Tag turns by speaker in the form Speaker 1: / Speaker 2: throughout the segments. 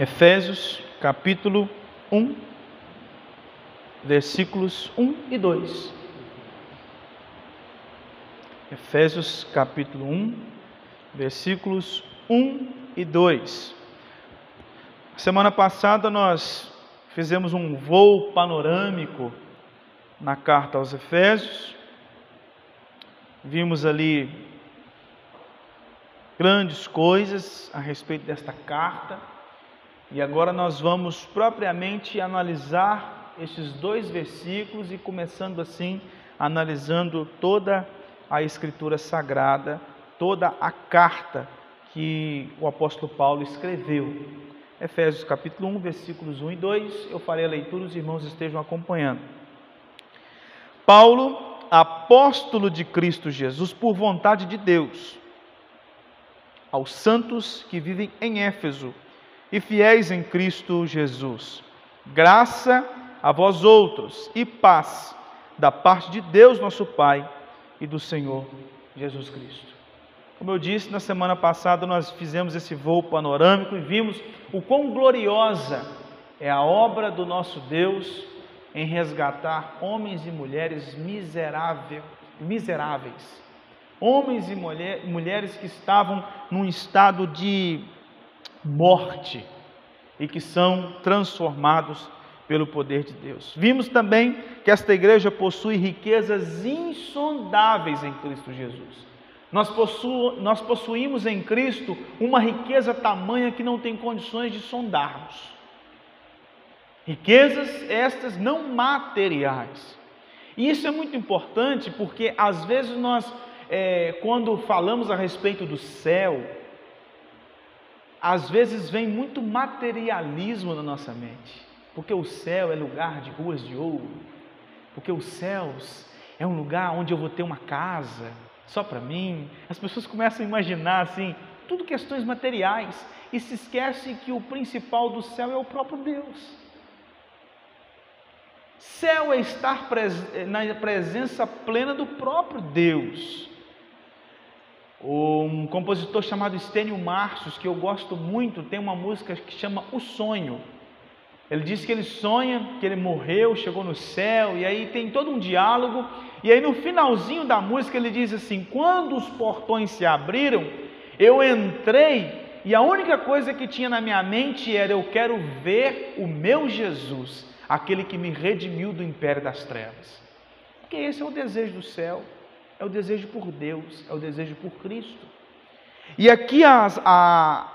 Speaker 1: Efésios capítulo 1, versículos 1 e 2. Efésios capítulo 1, versículos 1 e 2. Semana passada nós fizemos um voo panorâmico na carta aos Efésios. Vimos ali grandes coisas a respeito desta carta. E agora nós vamos propriamente analisar esses dois versículos e começando assim analisando toda a escritura sagrada, toda a carta que o apóstolo Paulo escreveu. Efésios capítulo 1, versículos 1 e 2. Eu farei a leitura, os irmãos estejam acompanhando. Paulo, apóstolo de Cristo Jesus, por vontade de Deus, aos santos que vivem em Éfeso e fiéis em Cristo Jesus. Graça a vós outros e paz da parte de Deus, nosso Pai, e do Senhor Jesus Cristo. Como eu disse, na semana passada nós fizemos esse voo panorâmico e vimos o quão gloriosa é a obra do nosso Deus em resgatar homens e mulheres miserável, miseráveis. Homens e mulher, mulheres que estavam num estado de morte e que são transformados pelo poder de Deus. Vimos também que esta igreja possui riquezas insondáveis em Cristo Jesus. Nós, possu nós possuímos em Cristo uma riqueza tamanha que não tem condições de sondarmos. Riquezas estas não materiais. E isso é muito importante porque às vezes nós, é, quando falamos a respeito do céu, às vezes vem muito materialismo na nossa mente. Porque o céu é lugar de ruas de ouro. Porque os céus é um lugar onde eu vou ter uma casa, só para mim. As pessoas começam a imaginar assim, tudo questões materiais e se esquece que o principal do céu é o próprio Deus. Céu é estar na presença plena do próprio Deus. Um compositor chamado Estênio Marcios, que eu gosto muito, tem uma música que chama O Sonho. Ele diz que ele sonha que ele morreu, chegou no céu, e aí tem todo um diálogo. E aí no finalzinho da música ele diz assim: Quando os portões se abriram, eu entrei e a única coisa que tinha na minha mente era: Eu quero ver o meu Jesus, aquele que me redimiu do império das trevas. Porque esse é o desejo do céu, é o desejo por Deus, é o desejo por Cristo. E aqui a,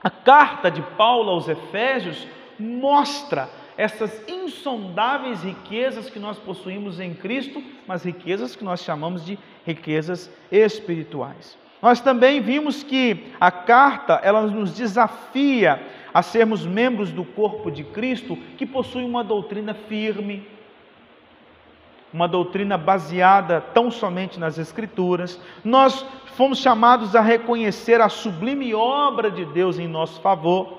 Speaker 1: a carta de Paulo aos Efésios mostra essas insondáveis riquezas que nós possuímos em Cristo, mas riquezas que nós chamamos de riquezas espirituais. Nós também vimos que a carta, ela nos desafia a sermos membros do corpo de Cristo que possui uma doutrina firme, uma doutrina baseada tão somente nas Escrituras. Nós fomos chamados a reconhecer a sublime obra de Deus em nosso favor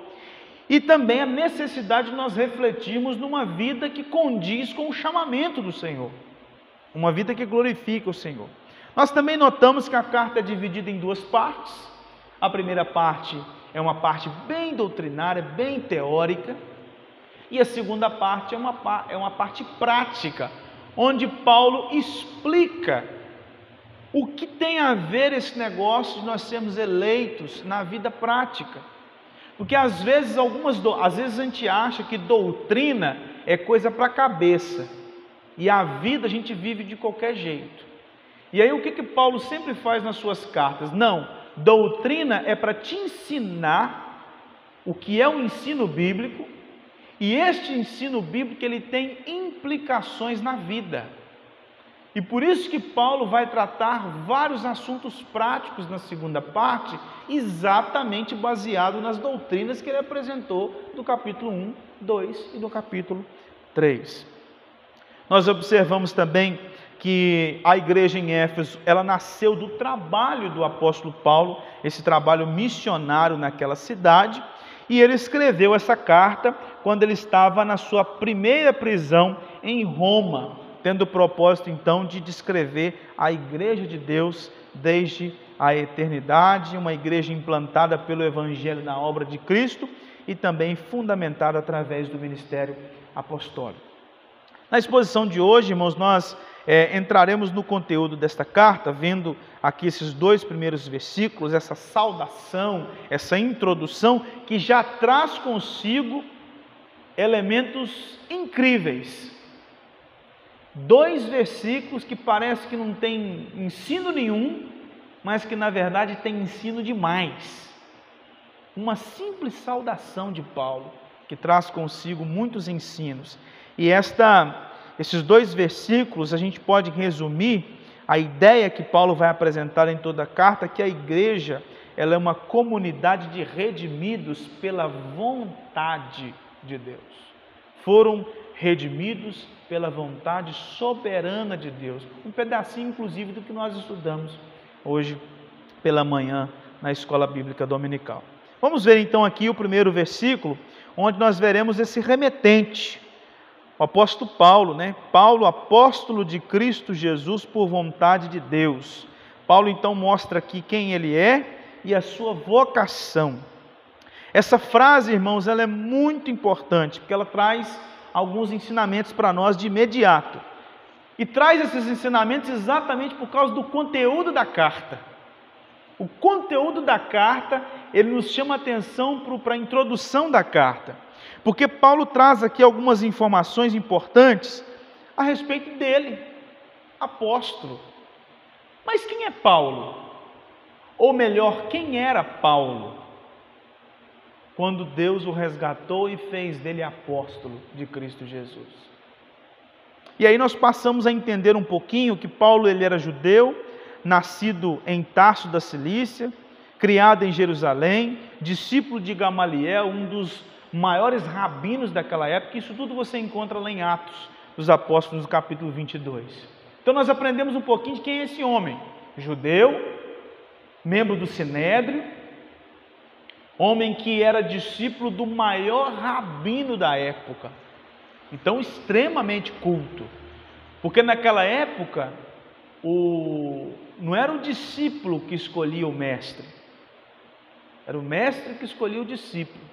Speaker 1: e também a necessidade de nós refletirmos numa vida que condiz com o chamamento do Senhor, uma vida que glorifica o Senhor. Nós também notamos que a carta é dividida em duas partes. A primeira parte é uma parte bem doutrinária, bem teórica, e a segunda parte é uma, é uma parte prática, onde Paulo explica o que tem a ver esse negócio de nós sermos eleitos na vida prática. Porque às vezes algumas às vezes a gente acha que doutrina é coisa para a cabeça. E a vida a gente vive de qualquer jeito. E aí o que que Paulo sempre faz nas suas cartas? Não, doutrina é para te ensinar o que é o ensino bíblico, e este ensino bíblico ele tem implicações na vida. E por isso que Paulo vai tratar vários assuntos práticos na segunda parte, exatamente baseado nas doutrinas que ele apresentou do capítulo 1, 2 e do capítulo 3. Nós observamos também que a igreja em Éfeso, ela nasceu do trabalho do apóstolo Paulo, esse trabalho missionário naquela cidade, e ele escreveu essa carta quando ele estava na sua primeira prisão em Roma, tendo o propósito então de descrever a igreja de Deus desde a eternidade, uma igreja implantada pelo evangelho na obra de Cristo e também fundamentado através do ministério apostólico. Na exposição de hoje, irmãos, nós é, entraremos no conteúdo desta carta, vendo aqui esses dois primeiros versículos, essa saudação, essa introdução, que já traz consigo elementos incríveis. Dois versículos que parece que não tem ensino nenhum, mas que na verdade tem ensino demais. Uma simples saudação de Paulo, que traz consigo muitos ensinos. E esta esses dois versículos a gente pode resumir a ideia que Paulo vai apresentar em toda a carta, que a igreja ela é uma comunidade de redimidos pela vontade de Deus. Foram redimidos pela vontade soberana de Deus. Um pedacinho, inclusive, do que nós estudamos hoje pela manhã na escola bíblica dominical. Vamos ver então aqui o primeiro versículo, onde nós veremos esse remetente o apóstolo Paulo, né? Paulo, apóstolo de Cristo Jesus por vontade de Deus. Paulo então mostra aqui quem ele é e a sua vocação. Essa frase, irmãos, ela é muito importante, porque ela traz alguns ensinamentos para nós de imediato. E traz esses ensinamentos exatamente por causa do conteúdo da carta. O conteúdo da carta, ele nos chama atenção para a introdução da carta. Porque Paulo traz aqui algumas informações importantes a respeito dele, apóstolo. Mas quem é Paulo? Ou melhor, quem era Paulo? Quando Deus o resgatou e fez dele apóstolo de Cristo Jesus. E aí nós passamos a entender um pouquinho que Paulo ele era judeu, nascido em Tarso da Cilícia, criado em Jerusalém, discípulo de Gamaliel, um dos maiores rabinos daquela época, isso tudo você encontra lá em Atos dos Apóstolos, no capítulo 22. Então nós aprendemos um pouquinho de quem é esse homem, judeu, membro do Sinédrio, homem que era discípulo do maior rabino da época, então extremamente culto, porque naquela época o, não era o discípulo que escolhia o mestre, era o mestre que escolhia o discípulo.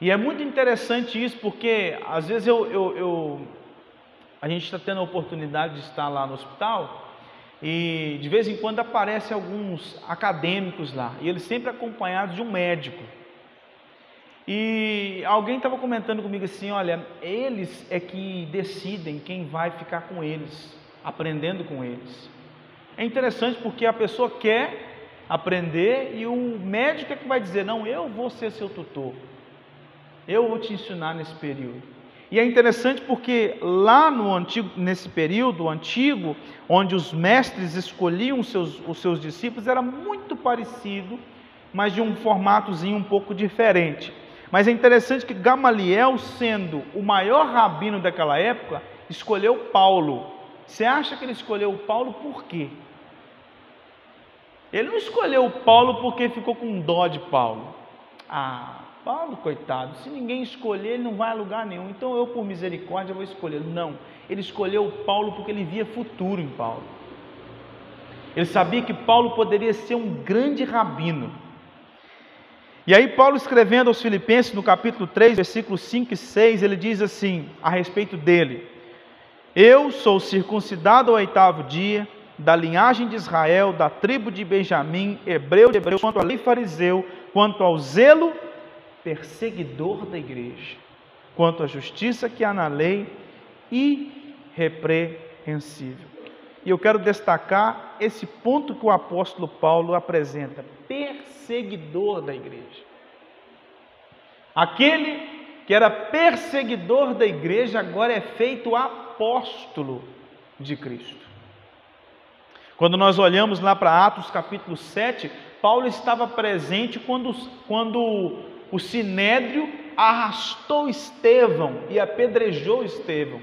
Speaker 1: E é muito interessante isso, porque às vezes eu, eu, eu a gente está tendo a oportunidade de estar lá no hospital e de vez em quando aparecem alguns acadêmicos lá, e eles sempre acompanhados de um médico. E alguém estava comentando comigo assim: olha, eles é que decidem quem vai ficar com eles, aprendendo com eles. É interessante porque a pessoa quer aprender e o médico é que vai dizer: não, eu vou ser seu tutor. Eu vou te ensinar nesse período. E é interessante porque lá no antigo, nesse período antigo, onde os mestres escolhiam os seus, os seus discípulos, era muito parecido, mas de um formatozinho um pouco diferente. Mas é interessante que Gamaliel, sendo o maior rabino daquela época, escolheu Paulo. Você acha que ele escolheu Paulo por quê? Ele não escolheu Paulo porque ficou com dó de Paulo. Ah, Paulo, coitado, se ninguém escolher, ele não vai a lugar nenhum. Então eu, por misericórdia, vou escolher. Não, ele escolheu Paulo porque ele via futuro em Paulo. Ele sabia que Paulo poderia ser um grande rabino. E aí, Paulo escrevendo aos Filipenses, no capítulo 3, versículos 5 e 6, ele diz assim, a respeito dele: Eu sou circuncidado ao oitavo dia, da linhagem de Israel, da tribo de Benjamim, hebreu de hebreu, quanto a lei fariseu, quanto ao zelo perseguidor da igreja, quanto à justiça que há na lei, irrepreensível. E eu quero destacar esse ponto que o apóstolo Paulo apresenta: perseguidor da igreja. Aquele que era perseguidor da igreja agora é feito apóstolo de Cristo. Quando nós olhamos lá para Atos capítulo 7, Paulo estava presente quando, quando o sinédrio arrastou Estevão e apedrejou Estevão.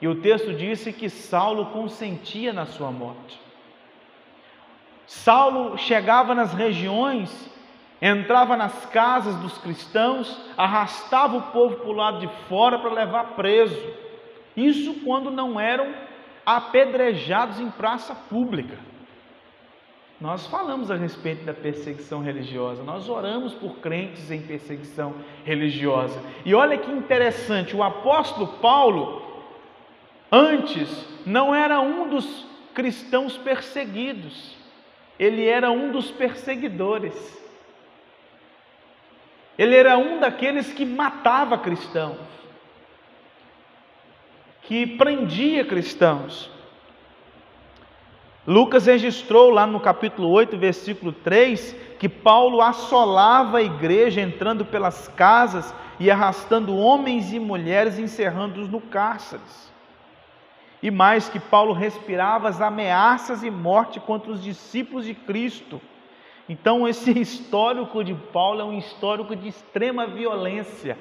Speaker 1: E o texto disse que Saulo consentia na sua morte. Saulo chegava nas regiões, entrava nas casas dos cristãos, arrastava o povo para o lado de fora para levar preso. Isso quando não eram apedrejados em praça pública. Nós falamos a respeito da perseguição religiosa, nós oramos por crentes em perseguição religiosa. E olha que interessante, o apóstolo Paulo, antes, não era um dos cristãos perseguidos, ele era um dos perseguidores. Ele era um daqueles que matava cristãos, que prendia cristãos. Lucas registrou lá no capítulo 8, versículo 3, que Paulo assolava a igreja entrando pelas casas e arrastando homens e mulheres, encerrando-os no cárceres. E mais que Paulo respirava as ameaças e morte contra os discípulos de Cristo. Então, esse histórico de Paulo é um histórico de extrema violência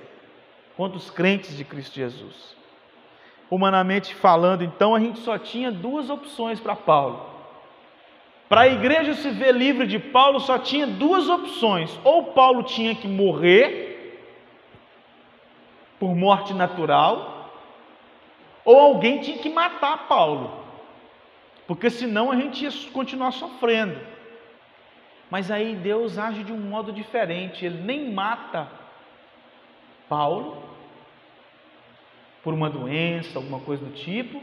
Speaker 1: contra os crentes de Cristo Jesus. Humanamente falando, então, a gente só tinha duas opções para Paulo para a igreja se ver livre de Paulo, só tinha duas opções: ou Paulo tinha que morrer por morte natural, ou alguém tinha que matar Paulo, porque senão a gente ia continuar sofrendo. Mas aí Deus age de um modo diferente, ele nem mata Paulo por uma doença, alguma coisa do tipo,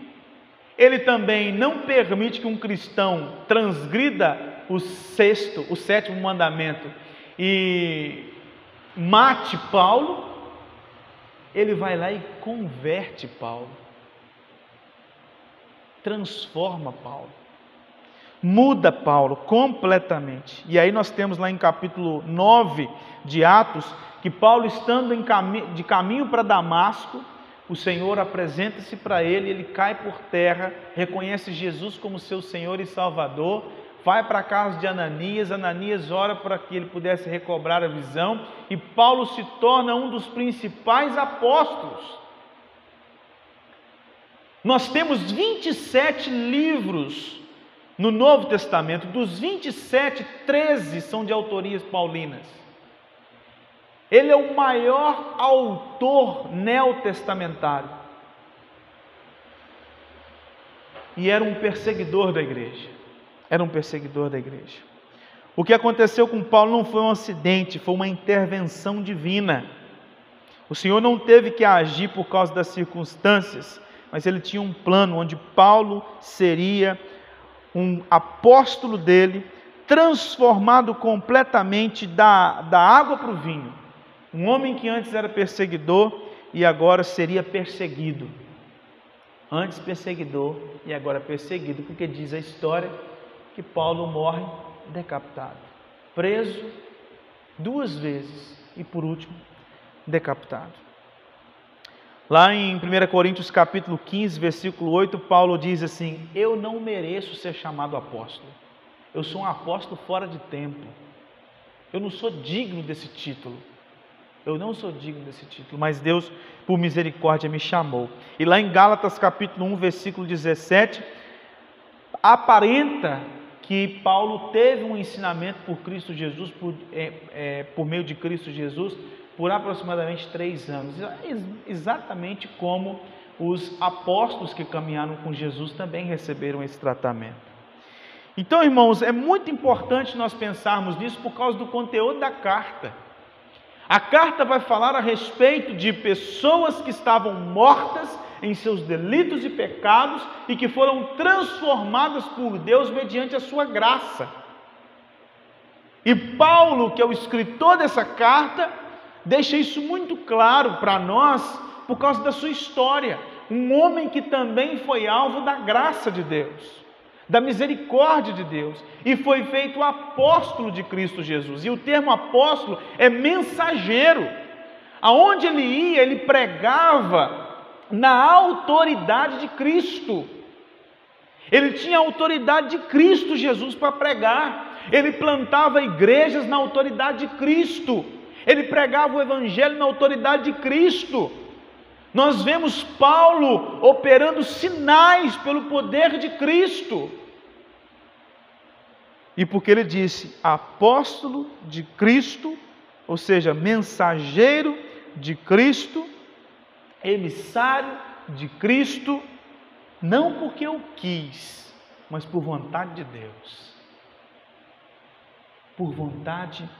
Speaker 1: ele também não permite que um cristão transgrida o sexto, o sétimo mandamento e mate Paulo. Ele vai lá e converte Paulo. Transforma Paulo. Muda Paulo completamente. E aí nós temos lá em capítulo 9 de Atos que Paulo estando cami de caminho para Damasco, o Senhor apresenta-se para ele, ele cai por terra, reconhece Jesus como seu Senhor e Salvador, vai para a casa de Ananias, Ananias ora para que ele pudesse recobrar a visão, e Paulo se torna um dos principais apóstolos. Nós temos 27 livros no Novo Testamento, dos 27, 13 são de autorias paulinas. Ele é o maior autor neotestamentário. E era um perseguidor da igreja. Era um perseguidor da igreja. O que aconteceu com Paulo não foi um acidente, foi uma intervenção divina. O Senhor não teve que agir por causa das circunstâncias, mas ele tinha um plano onde Paulo seria um apóstolo dele, transformado completamente da, da água para o vinho. Um homem que antes era perseguidor e agora seria perseguido. Antes perseguidor e agora perseguido, porque diz a história que Paulo morre decapitado, preso duas vezes e por último decapitado. Lá em 1 Coríntios capítulo 15, versículo 8, Paulo diz assim: Eu não mereço ser chamado apóstolo. Eu sou um apóstolo fora de tempo. Eu não sou digno desse título. Eu não sou digno desse título, mas Deus, por misericórdia, me chamou. E lá em Gálatas capítulo 1, versículo 17, aparenta que Paulo teve um ensinamento por Cristo Jesus, por, é, é, por meio de Cristo Jesus, por aproximadamente três anos, exatamente como os apóstolos que caminharam com Jesus também receberam esse tratamento. Então, irmãos, é muito importante nós pensarmos nisso por causa do conteúdo da carta. A carta vai falar a respeito de pessoas que estavam mortas em seus delitos e pecados e que foram transformadas por Deus mediante a sua graça. E Paulo, que é o escritor dessa carta, deixa isso muito claro para nós por causa da sua história. Um homem que também foi alvo da graça de Deus da misericórdia de Deus e foi feito apóstolo de Cristo Jesus. E o termo apóstolo é mensageiro. Aonde ele ia, ele pregava na autoridade de Cristo. Ele tinha a autoridade de Cristo Jesus para pregar. Ele plantava igrejas na autoridade de Cristo. Ele pregava o evangelho na autoridade de Cristo. Nós vemos Paulo operando sinais pelo poder de Cristo. E porque ele disse apóstolo de Cristo, ou seja, mensageiro de Cristo, emissário de Cristo, não porque eu quis, mas por vontade de Deus. por vontade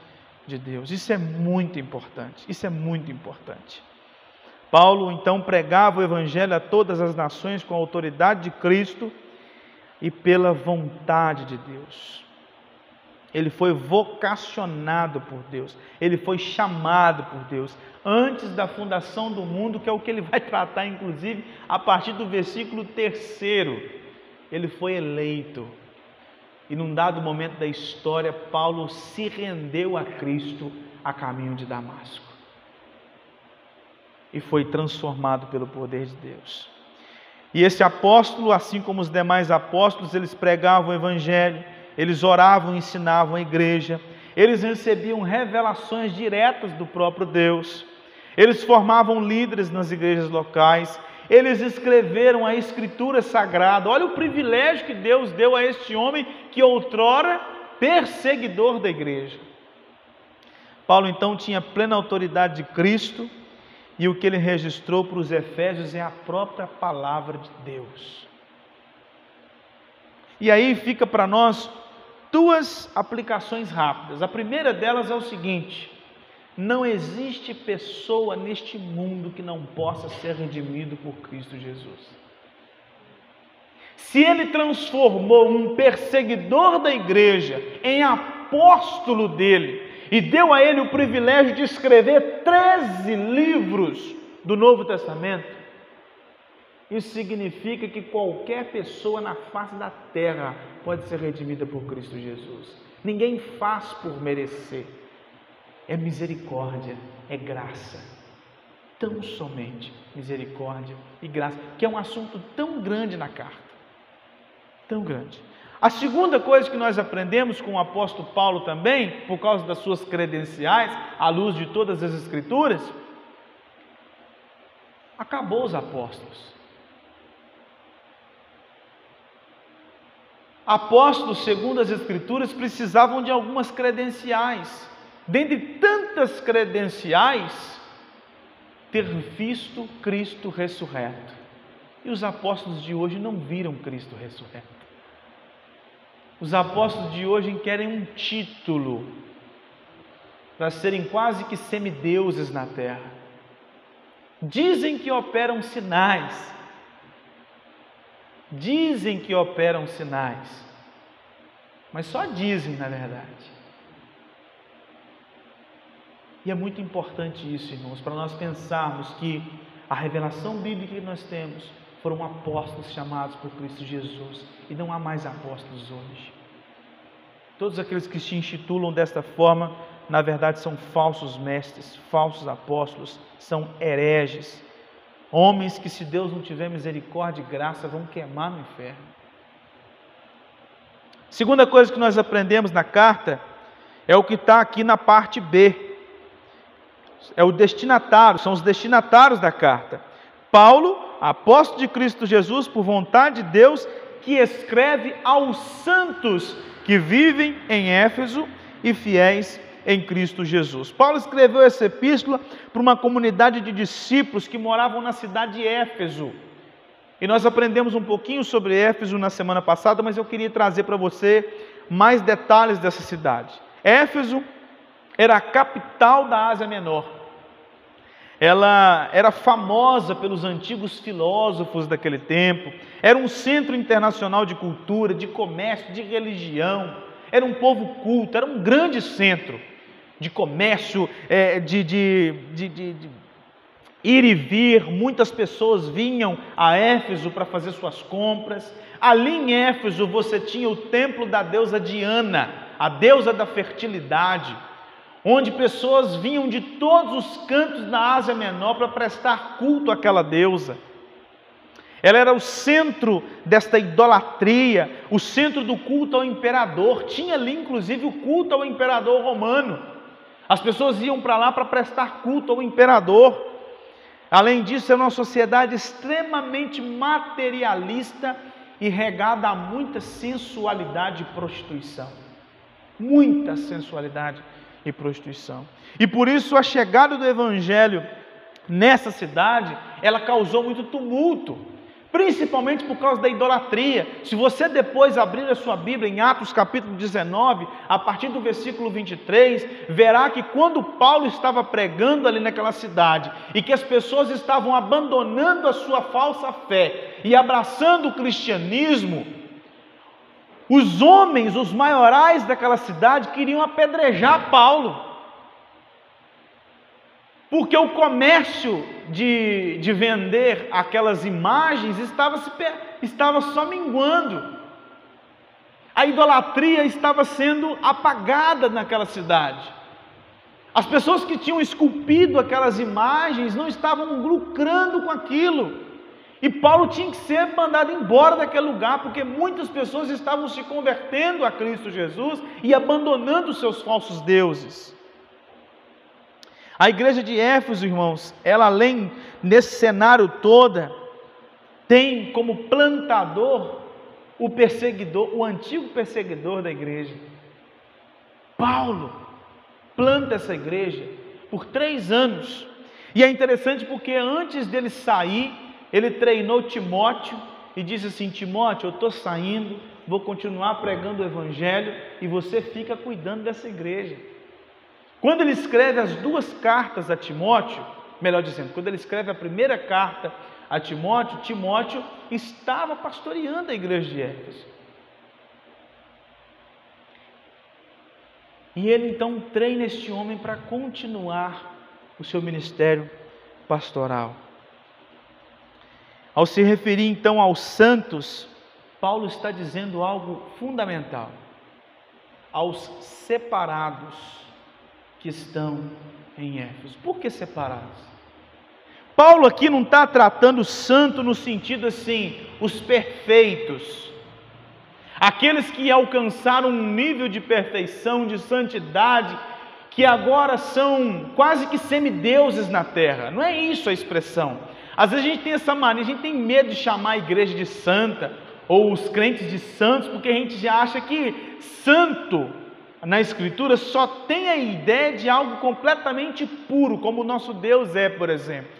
Speaker 1: de Deus. Isso é muito importante. Isso é muito importante. Paulo então pregava o evangelho a todas as nações com a autoridade de Cristo e pela vontade de Deus. Ele foi vocacionado por Deus, ele foi chamado por Deus antes da fundação do mundo, que é o que ele vai tratar, inclusive, a partir do versículo terceiro. Ele foi eleito. E num dado momento da história, Paulo se rendeu a Cristo a caminho de Damasco e foi transformado pelo poder de Deus. E esse apóstolo, assim como os demais apóstolos, eles pregavam o evangelho, eles oravam ensinavam a igreja, eles recebiam revelações diretas do próprio Deus, eles formavam líderes nas igrejas locais, eles escreveram a escritura sagrada. Olha o privilégio que Deus deu a este homem que outrora perseguidor da igreja. Paulo então tinha plena autoridade de Cristo e o que ele registrou para os Efésios é a própria palavra de Deus. E aí fica para nós duas aplicações rápidas. A primeira delas é o seguinte: não existe pessoa neste mundo que não possa ser redimido por Cristo Jesus. Se ele transformou um perseguidor da igreja em apóstolo dele, e deu a ele o privilégio de escrever 13 livros do Novo Testamento. Isso significa que qualquer pessoa na face da terra pode ser redimida por Cristo Jesus. Ninguém faz por merecer. É misericórdia, é graça. Tão somente misericórdia e graça, que é um assunto tão grande na carta. Tão grande. A segunda coisa que nós aprendemos com o apóstolo Paulo também, por causa das suas credenciais, à luz de todas as Escrituras, acabou os apóstolos. Apóstolos, segundo as Escrituras, precisavam de algumas credenciais. Dentre tantas credenciais, ter visto Cristo ressurreto. E os apóstolos de hoje não viram Cristo ressurreto. Os apóstolos de hoje querem um título para serem quase que semideuses na terra. Dizem que operam sinais. Dizem que operam sinais. Mas só dizem, na verdade. E é muito importante isso, irmãos, para nós pensarmos que a revelação bíblica que nós temos foram apóstolos chamados por Cristo Jesus e não há mais apóstolos hoje. Todos aqueles que se intitulam desta forma, na verdade, são falsos mestres, falsos apóstolos, são hereges, homens que, se Deus não tiver misericórdia e graça, vão queimar no inferno. Segunda coisa que nós aprendemos na carta é o que está aqui na parte B. É o destinatário, são os destinatários da carta. Paulo, apóstolo de Cristo Jesus, por vontade de Deus, que escreve aos santos que vivem em Éfeso e fiéis em Cristo Jesus. Paulo escreveu essa epístola para uma comunidade de discípulos que moravam na cidade de Éfeso. E nós aprendemos um pouquinho sobre Éfeso na semana passada, mas eu queria trazer para você mais detalhes dessa cidade. Éfeso era a capital da Ásia Menor ela era famosa pelos antigos filósofos daquele tempo, era um centro internacional de cultura, de comércio, de religião, era um povo culto, era um grande centro de comércio, é, de, de, de, de ir e vir, muitas pessoas vinham a Éfeso para fazer suas compras. Ali em Éfeso você tinha o templo da deusa Diana, a deusa da fertilidade onde pessoas vinham de todos os cantos da Ásia Menor para prestar culto àquela deusa. Ela era o centro desta idolatria, o centro do culto ao imperador. Tinha ali, inclusive, o culto ao imperador romano. As pessoas iam para lá para prestar culto ao imperador. Além disso, era uma sociedade extremamente materialista e regada a muita sensualidade e prostituição. Muita sensualidade e prostituição. E por isso a chegada do evangelho nessa cidade, ela causou muito tumulto, principalmente por causa da idolatria. Se você depois abrir a sua Bíblia em Atos capítulo 19, a partir do versículo 23, verá que quando Paulo estava pregando ali naquela cidade e que as pessoas estavam abandonando a sua falsa fé e abraçando o cristianismo, os homens, os maiorais daquela cidade, queriam apedrejar Paulo porque o comércio de, de vender aquelas imagens estava, se, estava só minguando. A idolatria estava sendo apagada naquela cidade. As pessoas que tinham esculpido aquelas imagens não estavam lucrando com aquilo. E Paulo tinha que ser mandado embora daquele lugar, porque muitas pessoas estavam se convertendo a Cristo Jesus e abandonando seus falsos deuses. A igreja de Éfeso, irmãos, ela além nesse cenário toda, tem como plantador o perseguidor, o antigo perseguidor da igreja. Paulo planta essa igreja por três anos. E é interessante porque antes dele sair, ele treinou Timóteo e disse assim: Timóteo, eu estou saindo, vou continuar pregando o Evangelho e você fica cuidando dessa igreja. Quando ele escreve as duas cartas a Timóteo, melhor dizendo, quando ele escreve a primeira carta a Timóteo, Timóteo estava pastoreando a igreja de Éfeso. E ele então treina este homem para continuar o seu ministério pastoral. Ao se referir então aos santos, Paulo está dizendo algo fundamental. Aos separados que estão em Éfeso. Por que separados? Paulo aqui não está tratando santo no sentido assim, os perfeitos, aqueles que alcançaram um nível de perfeição, de santidade, que agora são quase que semideuses na terra. Não é isso a expressão. Às vezes a gente tem essa mania, a gente tem medo de chamar a igreja de santa, ou os crentes de santos, porque a gente já acha que santo na Escritura só tem a ideia de algo completamente puro, como o nosso Deus é, por exemplo.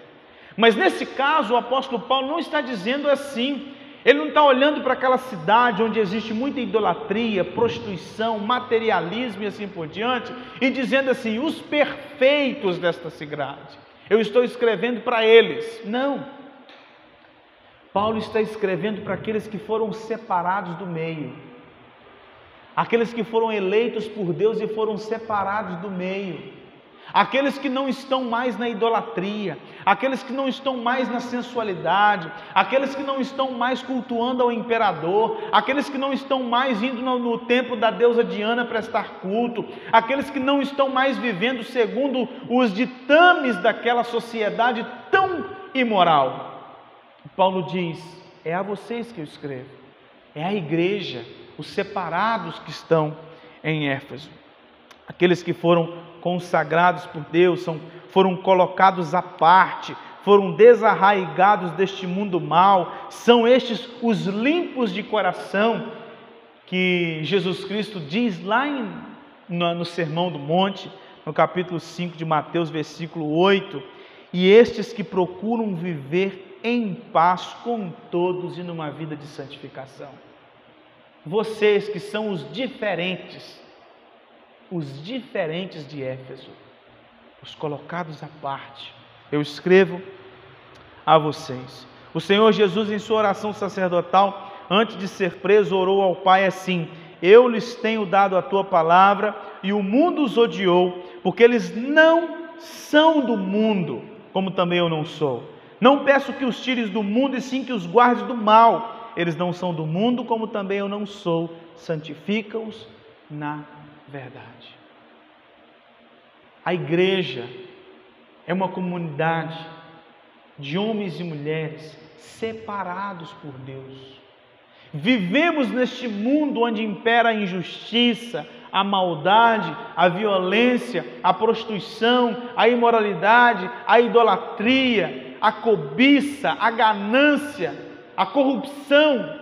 Speaker 1: Mas nesse caso, o apóstolo Paulo não está dizendo assim. Ele não está olhando para aquela cidade onde existe muita idolatria, prostituição, materialismo e assim por diante, e dizendo assim: os perfeitos desta cidade. Eu estou escrevendo para eles. Não. Paulo está escrevendo para aqueles que foram separados do meio aqueles que foram eleitos por Deus e foram separados do meio, aqueles que não estão mais na idolatria, aqueles que não estão mais na sensualidade, aqueles que não estão mais cultuando ao imperador, aqueles que não estão mais indo no, no templo da deusa Diana prestar culto, aqueles que não estão mais vivendo segundo os ditames daquela sociedade tão imoral. Paulo diz: é a vocês que eu escrevo, é a igreja os separados que estão em Éfeso. Aqueles que foram consagrados por Deus, são, foram colocados à parte, foram desarraigados deste mundo mal, são estes os limpos de coração, que Jesus Cristo diz lá em, no, no Sermão do Monte, no capítulo 5 de Mateus, versículo 8, e estes que procuram viver em paz com todos e numa vida de santificação vocês que são os diferentes, os diferentes de Éfeso, os colocados à parte, eu escrevo a vocês. O Senhor Jesus, em sua oração sacerdotal, antes de ser preso, orou ao Pai assim: Eu lhes tenho dado a tua palavra e o mundo os odiou, porque eles não são do mundo, como também eu não sou. Não peço que os tires do mundo, e sim que os guardes do mal eles não são do mundo, como também eu não sou, santifica-os na verdade. A igreja é uma comunidade de homens e mulheres separados por Deus. Vivemos neste mundo onde impera a injustiça, a maldade, a violência, a prostituição, a imoralidade, a idolatria, a cobiça, a ganância, a corrupção,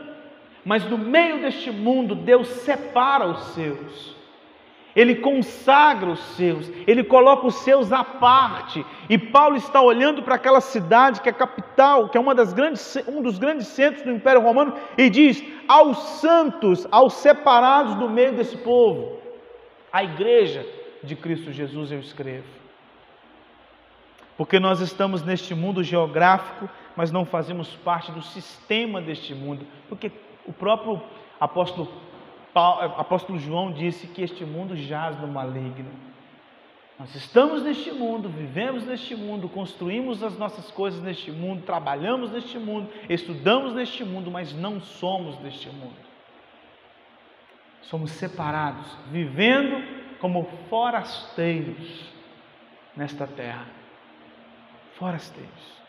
Speaker 1: mas no meio deste mundo Deus separa os seus. ele consagra os seus, ele coloca os seus à parte. E Paulo está olhando para aquela cidade que é capital, que é uma das grandes, um dos grandes centros do Império Romano, e diz: aos santos, aos separados do meio desse povo, a igreja de Cristo Jesus eu escrevo. Porque nós estamos neste mundo geográfico, mas não fazemos parte do sistema deste mundo. Porque o próprio apóstolo Paulo, apóstolo João disse que este mundo jaz no maligno. Nós estamos neste mundo, vivemos neste mundo, construímos as nossas coisas neste mundo, trabalhamos neste mundo, estudamos neste mundo, mas não somos deste mundo. Somos separados, vivendo como forasteiros nesta terra. Forasteiros.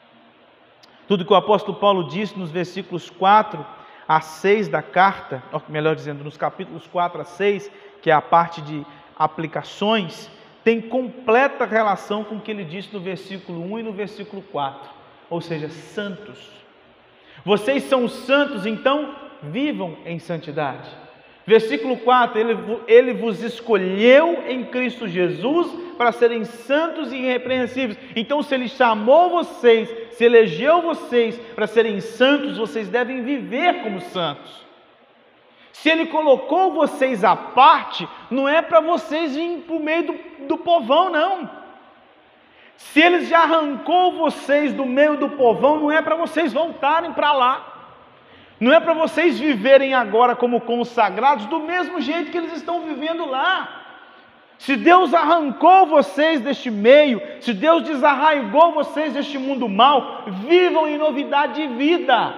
Speaker 1: Tudo que o apóstolo Paulo disse nos versículos 4 a 6 da carta, melhor dizendo, nos capítulos 4 a 6, que é a parte de aplicações, tem completa relação com o que ele disse no versículo 1 e no versículo 4, ou seja, santos. Vocês são santos, então vivam em santidade. Versículo 4: ele, ele vos escolheu em Cristo Jesus para serem santos e irrepreensíveis. Então, se Ele chamou vocês, se elegeu vocês para serem santos, vocês devem viver como santos. Se Ele colocou vocês à parte, não é para vocês virem para o meio do, do povão, não. Se Ele já arrancou vocês do meio do povão, não é para vocês voltarem para lá. Não é para vocês viverem agora como consagrados do mesmo jeito que eles estão vivendo lá. Se Deus arrancou vocês deste meio, se Deus desarraigou vocês deste mundo mal, vivam em novidade de vida.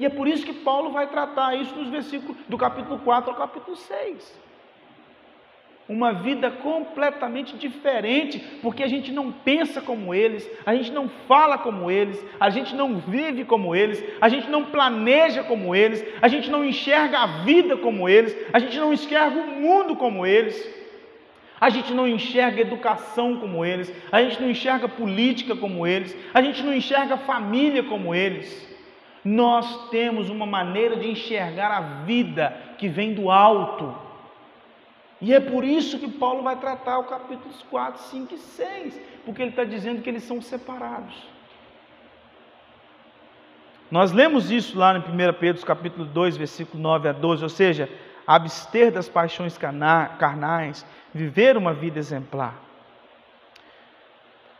Speaker 1: E é por isso que Paulo vai tratar isso nos versículos do capítulo 4 ao capítulo 6 uma vida completamente diferente, porque a gente não pensa como eles, a gente não fala como eles, a gente não vive como eles, a gente não planeja como eles, a gente não enxerga a vida como eles, a gente não enxerga o mundo como eles, a gente não enxerga educação como eles, a gente não enxerga política como eles, a gente não enxerga família como eles. Nós temos uma maneira de enxergar a vida que vem do alto e é por isso que Paulo vai tratar o capítulos 4, 5 e 6, porque ele está dizendo que eles são separados. Nós lemos isso lá no 1 Pedro capítulo 2, versículo 9 a 12, ou seja, abster das paixões carnais, viver uma vida exemplar.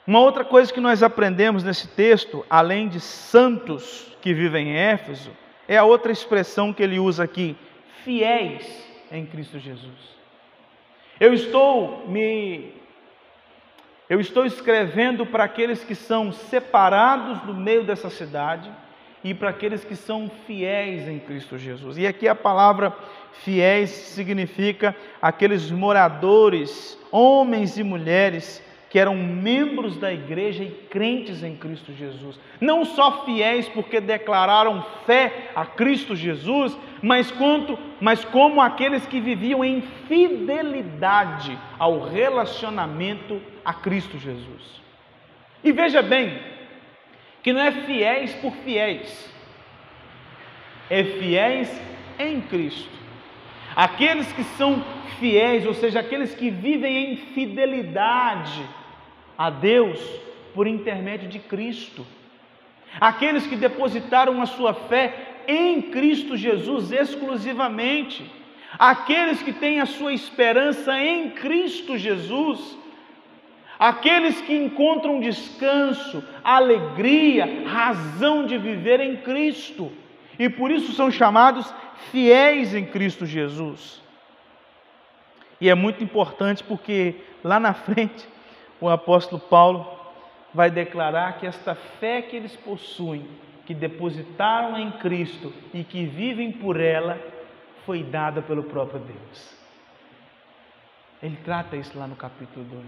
Speaker 1: Uma outra coisa que nós aprendemos nesse texto, além de santos que vivem em Éfeso, é a outra expressão que ele usa aqui, fiéis em Cristo Jesus. Eu estou me eu estou escrevendo para aqueles que são separados do meio dessa cidade e para aqueles que são fiéis em Cristo Jesus. E aqui a palavra fiéis significa aqueles moradores, homens e mulheres que eram membros da igreja e crentes em Cristo Jesus. Não só fiéis porque declararam fé a Cristo Jesus, mas, quanto, mas como aqueles que viviam em fidelidade ao relacionamento a Cristo Jesus. E veja bem, que não é fiéis por fiéis, é fiéis em Cristo. Aqueles que são fiéis, ou seja, aqueles que vivem em fidelidade a Deus por intermédio de Cristo. Aqueles que depositaram a sua fé em Cristo Jesus exclusivamente. Aqueles que têm a sua esperança em Cristo Jesus. Aqueles que encontram descanso, alegria, razão de viver em Cristo. E por isso são chamados fiéis em Cristo Jesus. E é muito importante porque lá na frente o apóstolo Paulo vai declarar que esta fé que eles possuem, que depositaram em Cristo e que vivem por ela, foi dada pelo próprio Deus. Ele trata isso lá no capítulo 2.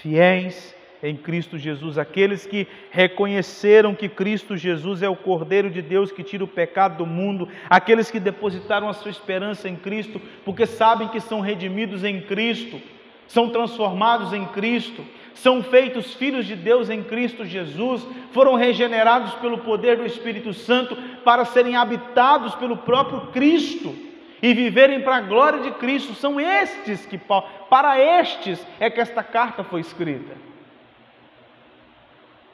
Speaker 1: Fiéis em Cristo Jesus, aqueles que reconheceram que Cristo Jesus é o Cordeiro de Deus que tira o pecado do mundo, aqueles que depositaram a sua esperança em Cristo, porque sabem que são redimidos em Cristo são transformados em Cristo, são feitos filhos de Deus em Cristo Jesus, foram regenerados pelo poder do Espírito Santo para serem habitados pelo próprio Cristo. e viverem para a glória de Cristo. São estes que, para estes é que esta carta foi escrita.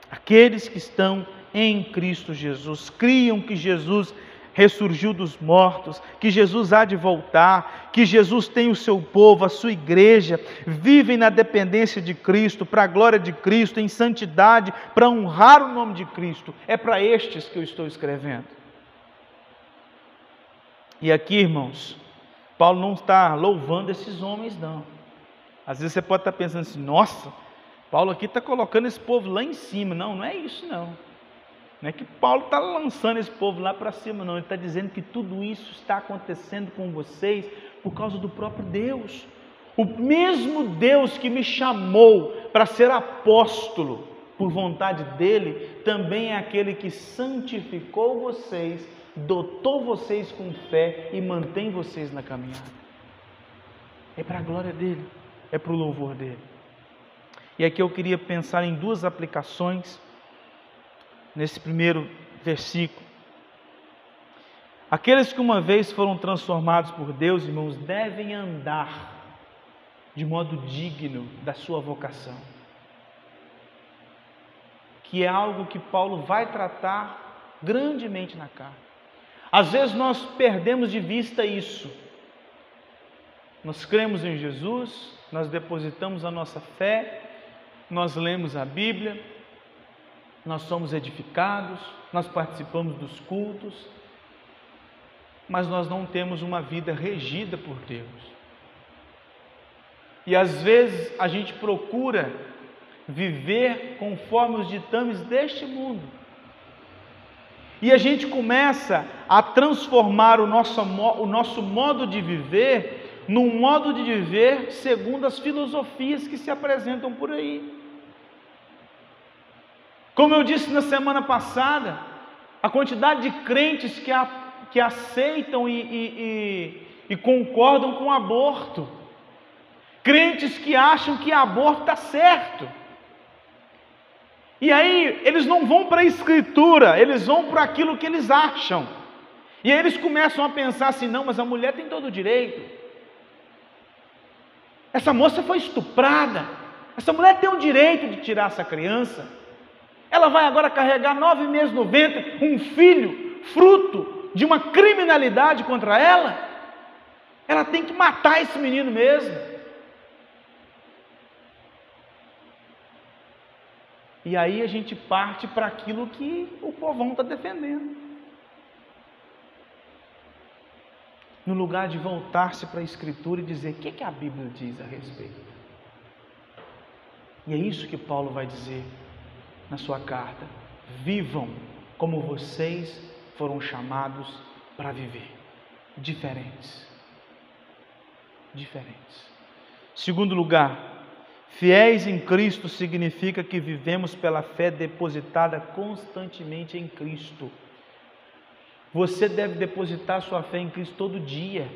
Speaker 1: Aqueles que estão em Cristo Jesus, criam que Jesus ressurgiu dos mortos, que Jesus há de voltar, que Jesus tem o seu povo, a sua igreja, vivem na dependência de Cristo, para a glória de Cristo, em santidade, para honrar o nome de Cristo. É para estes que eu estou escrevendo. E aqui, irmãos, Paulo não está louvando esses homens, não. Às vezes você pode estar pensando assim, nossa, Paulo aqui está colocando esse povo lá em cima. Não, não é isso, não. Não é que Paulo está lançando esse povo lá para cima, não. Ele está dizendo que tudo isso está acontecendo com vocês por causa do próprio Deus. O mesmo Deus que me chamou para ser apóstolo por vontade dele, também é aquele que santificou vocês, dotou vocês com fé e mantém vocês na caminhada. É para a glória dele, é para o louvor dele. E aqui eu queria pensar em duas aplicações nesse primeiro versículo. Aqueles que uma vez foram transformados por Deus, irmãos, devem andar de modo digno da sua vocação. Que é algo que Paulo vai tratar grandemente na carta. Às vezes nós perdemos de vista isso. Nós cremos em Jesus, nós depositamos a nossa fé, nós lemos a Bíblia, nós somos edificados, nós participamos dos cultos, mas nós não temos uma vida regida por Deus. E às vezes a gente procura viver conforme os ditames deste mundo. E a gente começa a transformar o nosso, o nosso modo de viver num modo de viver segundo as filosofias que se apresentam por aí. Como eu disse na semana passada, a quantidade de crentes que, a, que aceitam e, e, e, e concordam com o aborto, crentes que acham que aborto está certo. E aí eles não vão para a escritura, eles vão para aquilo que eles acham. E aí eles começam a pensar assim: não, mas a mulher tem todo o direito. Essa moça foi estuprada. Essa mulher tem o direito de tirar essa criança. Ela vai agora carregar nove meses no ventre um filho, fruto de uma criminalidade contra ela. Ela tem que matar esse menino mesmo. E aí a gente parte para aquilo que o povão está defendendo. No lugar de voltar-se para a Escritura e dizer o que, que a Bíblia diz a respeito. E é isso que Paulo vai dizer na sua carta: vivam como vocês foram chamados para viver, diferentes. Diferentes. Segundo lugar, fiéis em Cristo significa que vivemos pela fé depositada constantemente em Cristo. Você deve depositar sua fé em Cristo todo dia.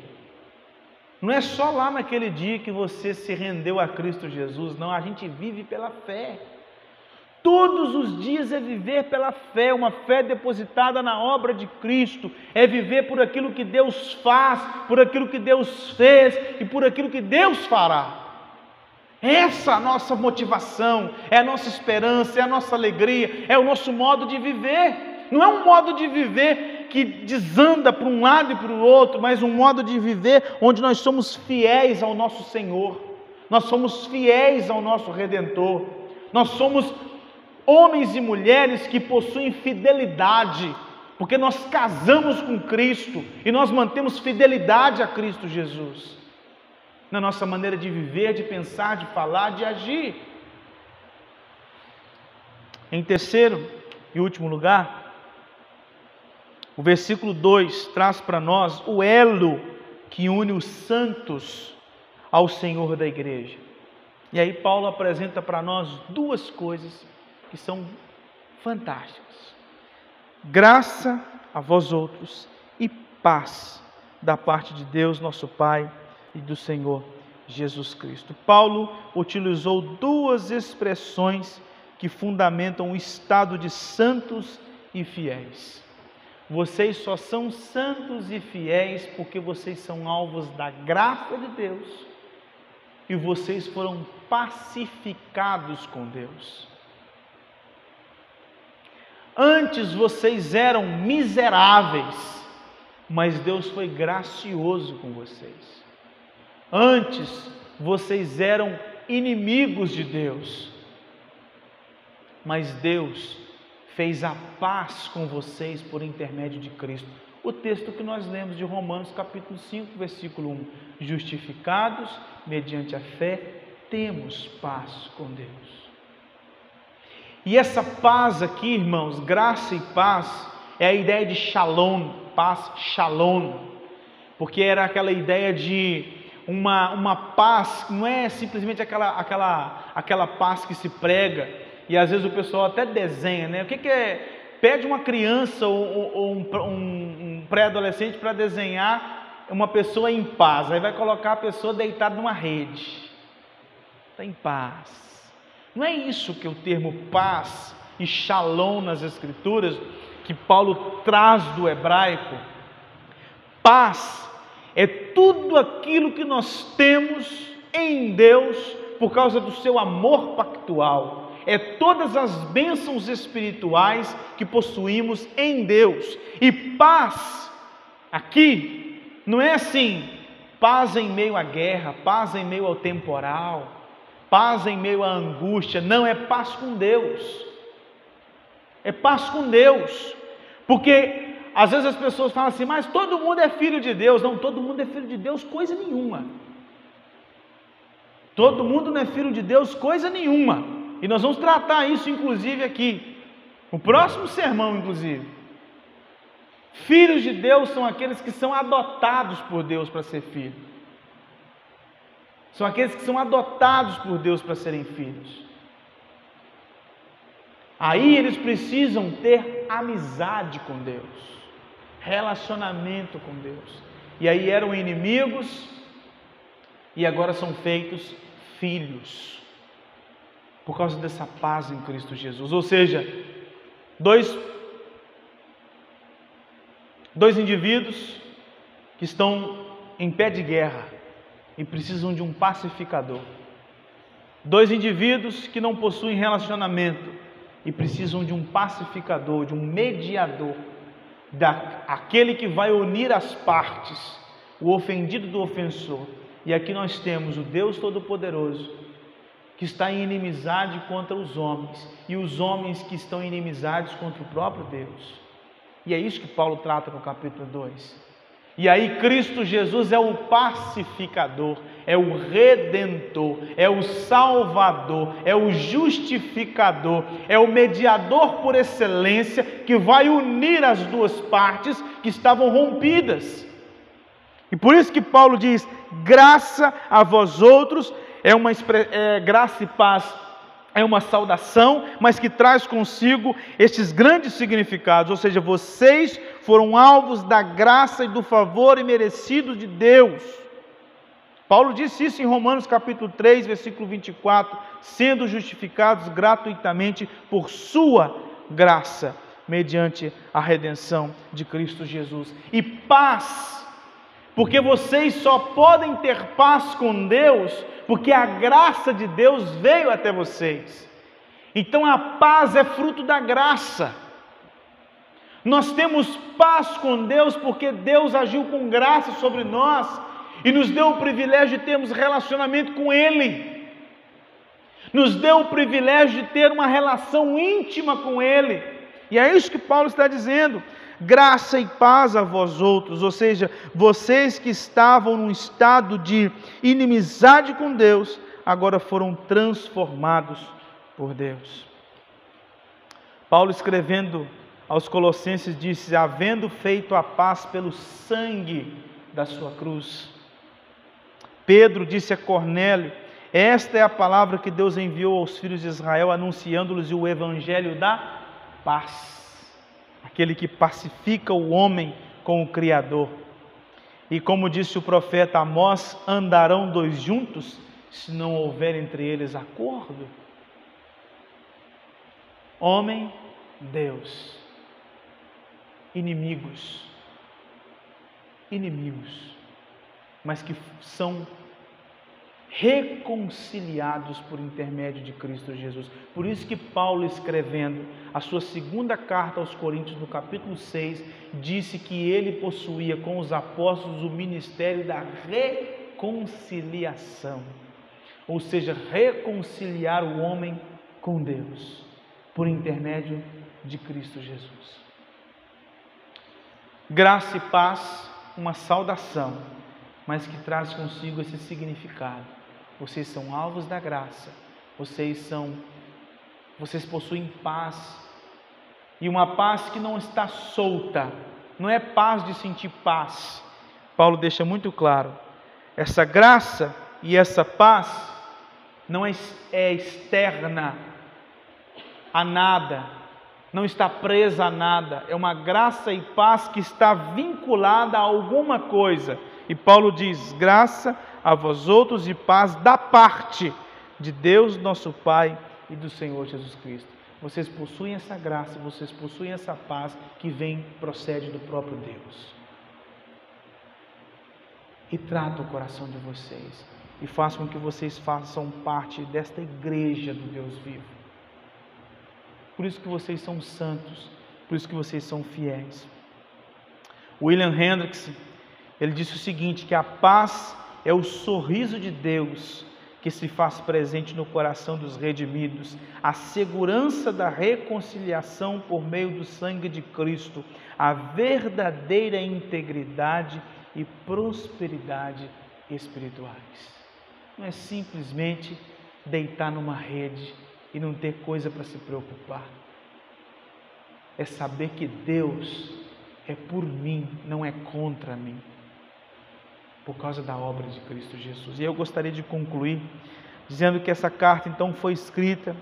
Speaker 1: Não é só lá naquele dia que você se rendeu a Cristo Jesus, não, a gente vive pela fé. Todos os dias é viver pela fé, uma fé depositada na obra de Cristo, é viver por aquilo que Deus faz, por aquilo que Deus fez e por aquilo que Deus fará. Essa é a nossa motivação, é a nossa esperança, é a nossa alegria, é o nosso modo de viver. Não é um modo de viver que desanda para um lado e para o outro, mas um modo de viver onde nós somos fiéis ao nosso Senhor, nós somos fiéis ao nosso Redentor, nós somos homens e mulheres que possuem fidelidade, porque nós casamos com Cristo e nós mantemos fidelidade a Cristo Jesus, na nossa maneira de viver, de pensar, de falar, de agir. Em terceiro e último lugar, o versículo 2 traz para nós o elo que une os santos ao Senhor da igreja. E aí Paulo apresenta para nós duas coisas que são fantásticos. Graça a vós outros e paz da parte de Deus, nosso Pai, e do Senhor Jesus Cristo. Paulo utilizou duas expressões que fundamentam o estado de santos e fiéis. vocês só são santos e fiéis porque vocês são alvos da graça de Deus e vocês foram pacificados com Deus. Antes vocês eram miseráveis, mas Deus foi gracioso com vocês. Antes vocês eram inimigos de Deus, mas Deus fez a paz com vocês por intermédio de Cristo. O texto que nós lemos de Romanos, capítulo 5, versículo 1: Justificados mediante a fé, temos paz com Deus. E essa paz aqui, irmãos, graça e paz, é a ideia de shalom, paz, shalom, porque era aquela ideia de uma, uma paz, não é simplesmente aquela, aquela, aquela paz que se prega, e às vezes o pessoal até desenha, né? O que, que é? Pede uma criança ou, ou um, um, um pré-adolescente para desenhar uma pessoa em paz, aí vai colocar a pessoa deitada numa rede, está em paz. Não é isso que o termo paz e shalom nas Escrituras, que Paulo traz do hebraico. Paz é tudo aquilo que nós temos em Deus por causa do seu amor pactual. É todas as bênçãos espirituais que possuímos em Deus. E paz, aqui, não é assim, paz em meio à guerra, paz em meio ao temporal paz em meio à angústia, não, é paz com Deus. É paz com Deus. Porque às vezes as pessoas falam assim, mas todo mundo é filho de Deus. Não, todo mundo é filho de Deus, coisa nenhuma. Todo mundo não é filho de Deus, coisa nenhuma. E nós vamos tratar isso, inclusive, aqui. O próximo sermão, inclusive. Filhos de Deus são aqueles que são adotados por Deus para ser filhos. São aqueles que são adotados por Deus para serem filhos. Aí eles precisam ter amizade com Deus, relacionamento com Deus. E aí eram inimigos e agora são feitos filhos, por causa dessa paz em Cristo Jesus. Ou seja, dois, dois indivíduos que estão em pé de guerra, e precisam de um pacificador. Dois indivíduos que não possuem relacionamento e precisam de um pacificador, de um mediador, da, aquele que vai unir as partes, o ofendido do ofensor. E aqui nós temos o Deus Todo-Poderoso, que está em inimizade contra os homens, e os homens que estão em contra o próprio Deus. E é isso que Paulo trata no capítulo 2. E aí Cristo Jesus é o pacificador, é o redentor, é o salvador, é o justificador, é o mediador por excelência que vai unir as duas partes que estavam rompidas. E por isso que Paulo diz: graça a vós outros, é uma é, graça e paz é uma saudação, mas que traz consigo estes grandes significados, ou seja, vocês foram alvos da graça e do favor imerecido de Deus. Paulo disse isso em Romanos capítulo 3, versículo 24, sendo justificados gratuitamente por sua graça, mediante a redenção de Cristo Jesus. E paz, porque vocês só podem ter paz com Deus porque a graça de Deus veio até vocês. Então a paz é fruto da graça. Nós temos paz com Deus porque Deus agiu com graça sobre nós e nos deu o privilégio de termos relacionamento com Ele. Nos deu o privilégio de ter uma relação íntima com Ele. E é isso que Paulo está dizendo graça e paz a vós outros, ou seja, vocês que estavam num estado de inimizade com Deus, agora foram transformados por Deus. Paulo escrevendo aos Colossenses disse: havendo feito a paz pelo sangue da sua cruz. Pedro disse a Cornélio: Esta é a palavra que Deus enviou aos filhos de Israel, anunciando-lhes o evangelho da paz aquele que pacifica o homem com o Criador. E como disse o profeta Amós, andarão dois juntos se não houver entre eles acordo. Homem, Deus. inimigos, inimigos, mas que são reconciliados por intermédio de Cristo Jesus. Por isso que Paulo, escrevendo a sua segunda carta aos Coríntios, no capítulo 6, disse que ele possuía com os apóstolos o ministério da reconciliação, ou seja, reconciliar o homem com Deus por intermédio de Cristo Jesus. Graça e paz, uma saudação, mas que traz consigo esse significado vocês são alvos da graça. Vocês são vocês possuem paz. E uma paz que não está solta. Não é paz de sentir paz. Paulo deixa muito claro. Essa graça e essa paz não é, é externa a nada, não está presa a nada, é uma graça e paz que está vinculada a alguma coisa. E Paulo diz: graça a vós outros e paz da parte de Deus, nosso Pai e do Senhor Jesus Cristo. Vocês possuem essa graça, vocês possuem essa paz que vem, procede do próprio Deus. E trata o coração de vocês e faça com que vocês façam parte desta igreja do Deus vivo. Por isso que vocês são santos, por isso que vocês são fiéis. William Hendricks, ele disse o seguinte, que a paz é o sorriso de Deus que se faz presente no coração dos redimidos, a segurança da reconciliação por meio do sangue de Cristo, a verdadeira integridade e prosperidade espirituais. Não é simplesmente deitar numa rede e não ter coisa para se preocupar. É saber que Deus é por mim, não é contra mim por causa da obra de Cristo Jesus. E eu gostaria de concluir dizendo que essa carta então foi escrita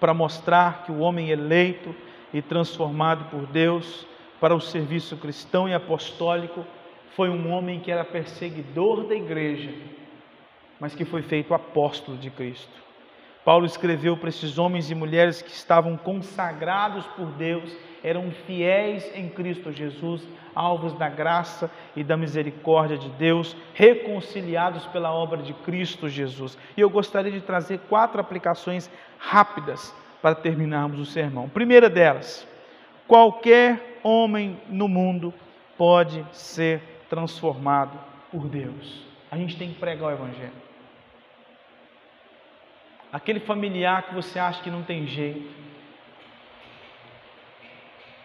Speaker 1: para mostrar que o homem eleito e transformado por Deus para o serviço cristão e apostólico foi um homem que era perseguidor da igreja, mas que foi feito apóstolo de Cristo. Paulo escreveu para esses homens e mulheres que estavam consagrados por Deus, eram fiéis em Cristo Jesus, alvos da graça e da misericórdia de Deus, reconciliados pela obra de Cristo Jesus. E eu gostaria de trazer quatro aplicações rápidas para terminarmos o sermão. Primeira delas, qualquer homem no mundo pode ser transformado por Deus. A gente tem que pregar o Evangelho aquele familiar que você acha que não tem jeito,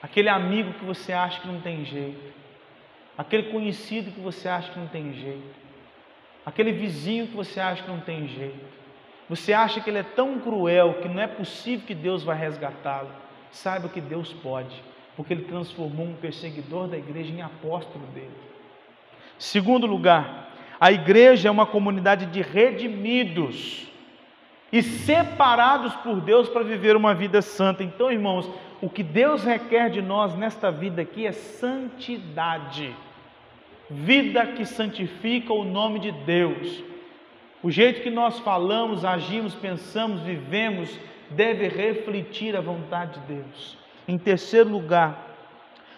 Speaker 1: aquele amigo que você acha que não tem jeito, aquele conhecido que você acha que não tem jeito, aquele vizinho que você acha que não tem jeito. Você acha que ele é tão cruel que não é possível que Deus vai resgatá-lo. Saiba que Deus pode, porque ele transformou um perseguidor da igreja em apóstolo dele. Segundo lugar, a igreja é uma comunidade de redimidos e separados por Deus para viver uma vida santa. Então, irmãos, o que Deus requer de nós nesta vida aqui é santidade. Vida que santifica o nome de Deus. O jeito que nós falamos, agimos, pensamos, vivemos deve refletir a vontade de Deus. Em terceiro lugar,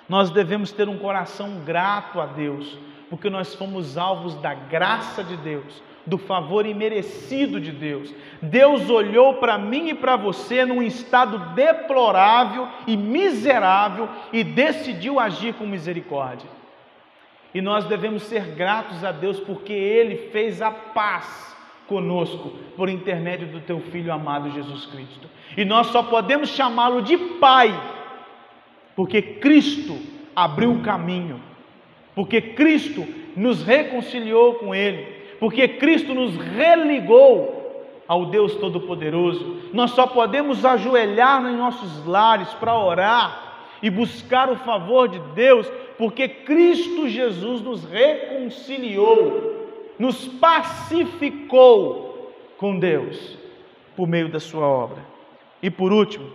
Speaker 1: nós devemos ter um coração grato a Deus, porque nós fomos alvos da graça de Deus do favor imerecido de Deus. Deus olhou para mim e para você num estado deplorável e miserável e decidiu agir com misericórdia. E nós devemos ser gratos a Deus porque Ele fez a paz conosco por intermédio do Teu Filho amado Jesus Cristo. E nós só podemos chamá-lo de Pai porque Cristo abriu o caminho, porque Cristo nos reconciliou com Ele porque Cristo nos religou ao Deus Todo-Poderoso. Nós só podemos ajoelhar em nossos lares para orar e buscar o favor de Deus, porque Cristo Jesus nos reconciliou, nos pacificou com Deus por meio da sua obra. E por último,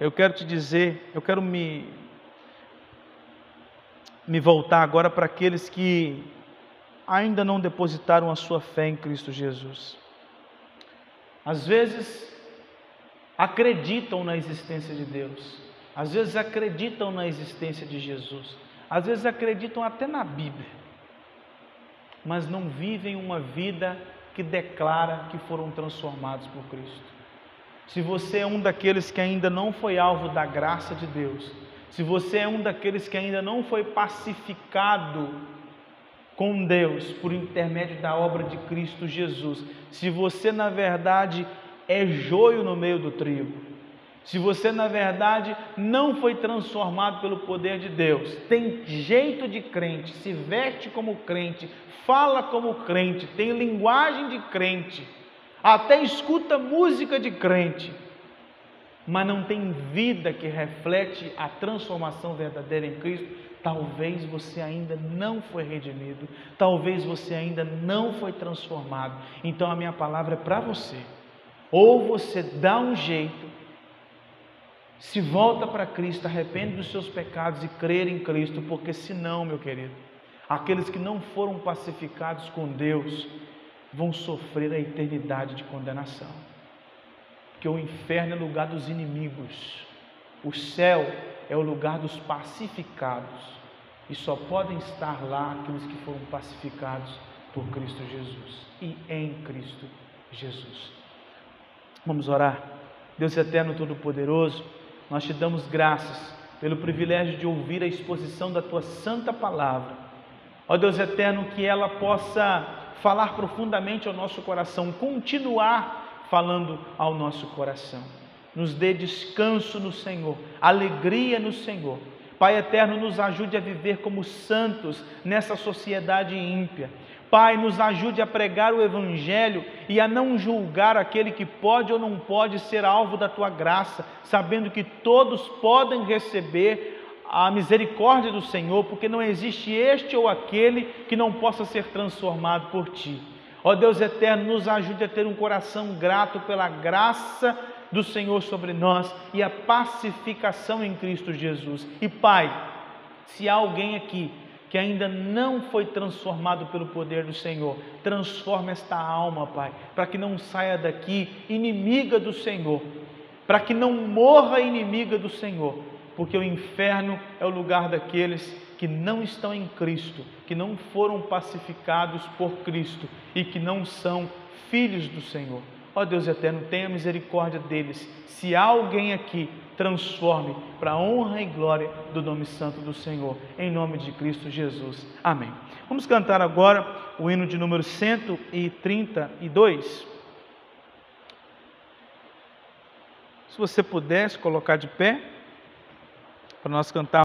Speaker 1: eu quero te dizer, eu quero me me voltar agora para aqueles que ainda não depositaram a sua fé em Cristo Jesus. Às vezes, acreditam na existência de Deus, às vezes acreditam na existência de Jesus, às vezes acreditam até na Bíblia, mas não vivem uma vida que declara que foram transformados por Cristo. Se você é um daqueles que ainda não foi alvo da graça de Deus, se você é um daqueles que ainda não foi pacificado com Deus por intermédio da obra de Cristo Jesus, se você na verdade é joio no meio do trigo, se você na verdade não foi transformado pelo poder de Deus, tem jeito de crente, se veste como crente, fala como crente, tem linguagem de crente, até escuta música de crente, mas não tem vida que reflete a transformação verdadeira em Cristo, talvez você ainda não foi redimido, talvez você ainda não foi transformado. Então a minha palavra é para você. Ou você dá um jeito, se volta para Cristo, arrepende dos seus pecados e crer em Cristo, porque senão, meu querido, aqueles que não foram pacificados com Deus vão sofrer a eternidade de condenação que o inferno é lugar dos inimigos, o céu é o lugar dos pacificados, e só podem estar lá aqueles que foram pacificados por Cristo Jesus e em Cristo Jesus. Vamos orar. Deus eterno todo-poderoso, nós te damos graças pelo privilégio de ouvir a exposição da tua santa palavra. Ó Deus eterno, que ela possa falar profundamente ao nosso coração, continuar falando ao nosso coração. Nos dê descanso no Senhor, alegria no Senhor. Pai eterno, nos ajude a viver como santos nessa sociedade ímpia. Pai, nos ajude a pregar o Evangelho e a não julgar aquele que pode ou não pode ser alvo da tua graça, sabendo que todos podem receber a misericórdia do Senhor, porque não existe este ou aquele que não possa ser transformado por ti. Ó Deus eterno, nos ajude a ter um coração grato pela graça do Senhor sobre nós e a pacificação em Cristo Jesus. E Pai, se há alguém aqui que ainda não foi transformado pelo poder do Senhor, transforma esta alma, Pai, para que não saia daqui inimiga do Senhor, para que não morra inimiga do Senhor, porque o inferno é o lugar daqueles que não estão em Cristo, que não foram pacificados por Cristo e que não são filhos do Senhor. Ó Deus eterno, tenha misericórdia deles. Se alguém aqui, transforme para a honra e glória do nome santo do Senhor, em nome de Cristo Jesus. Amém. Vamos cantar agora o hino de número 132. Se você pudesse colocar de pé, para nós cantar.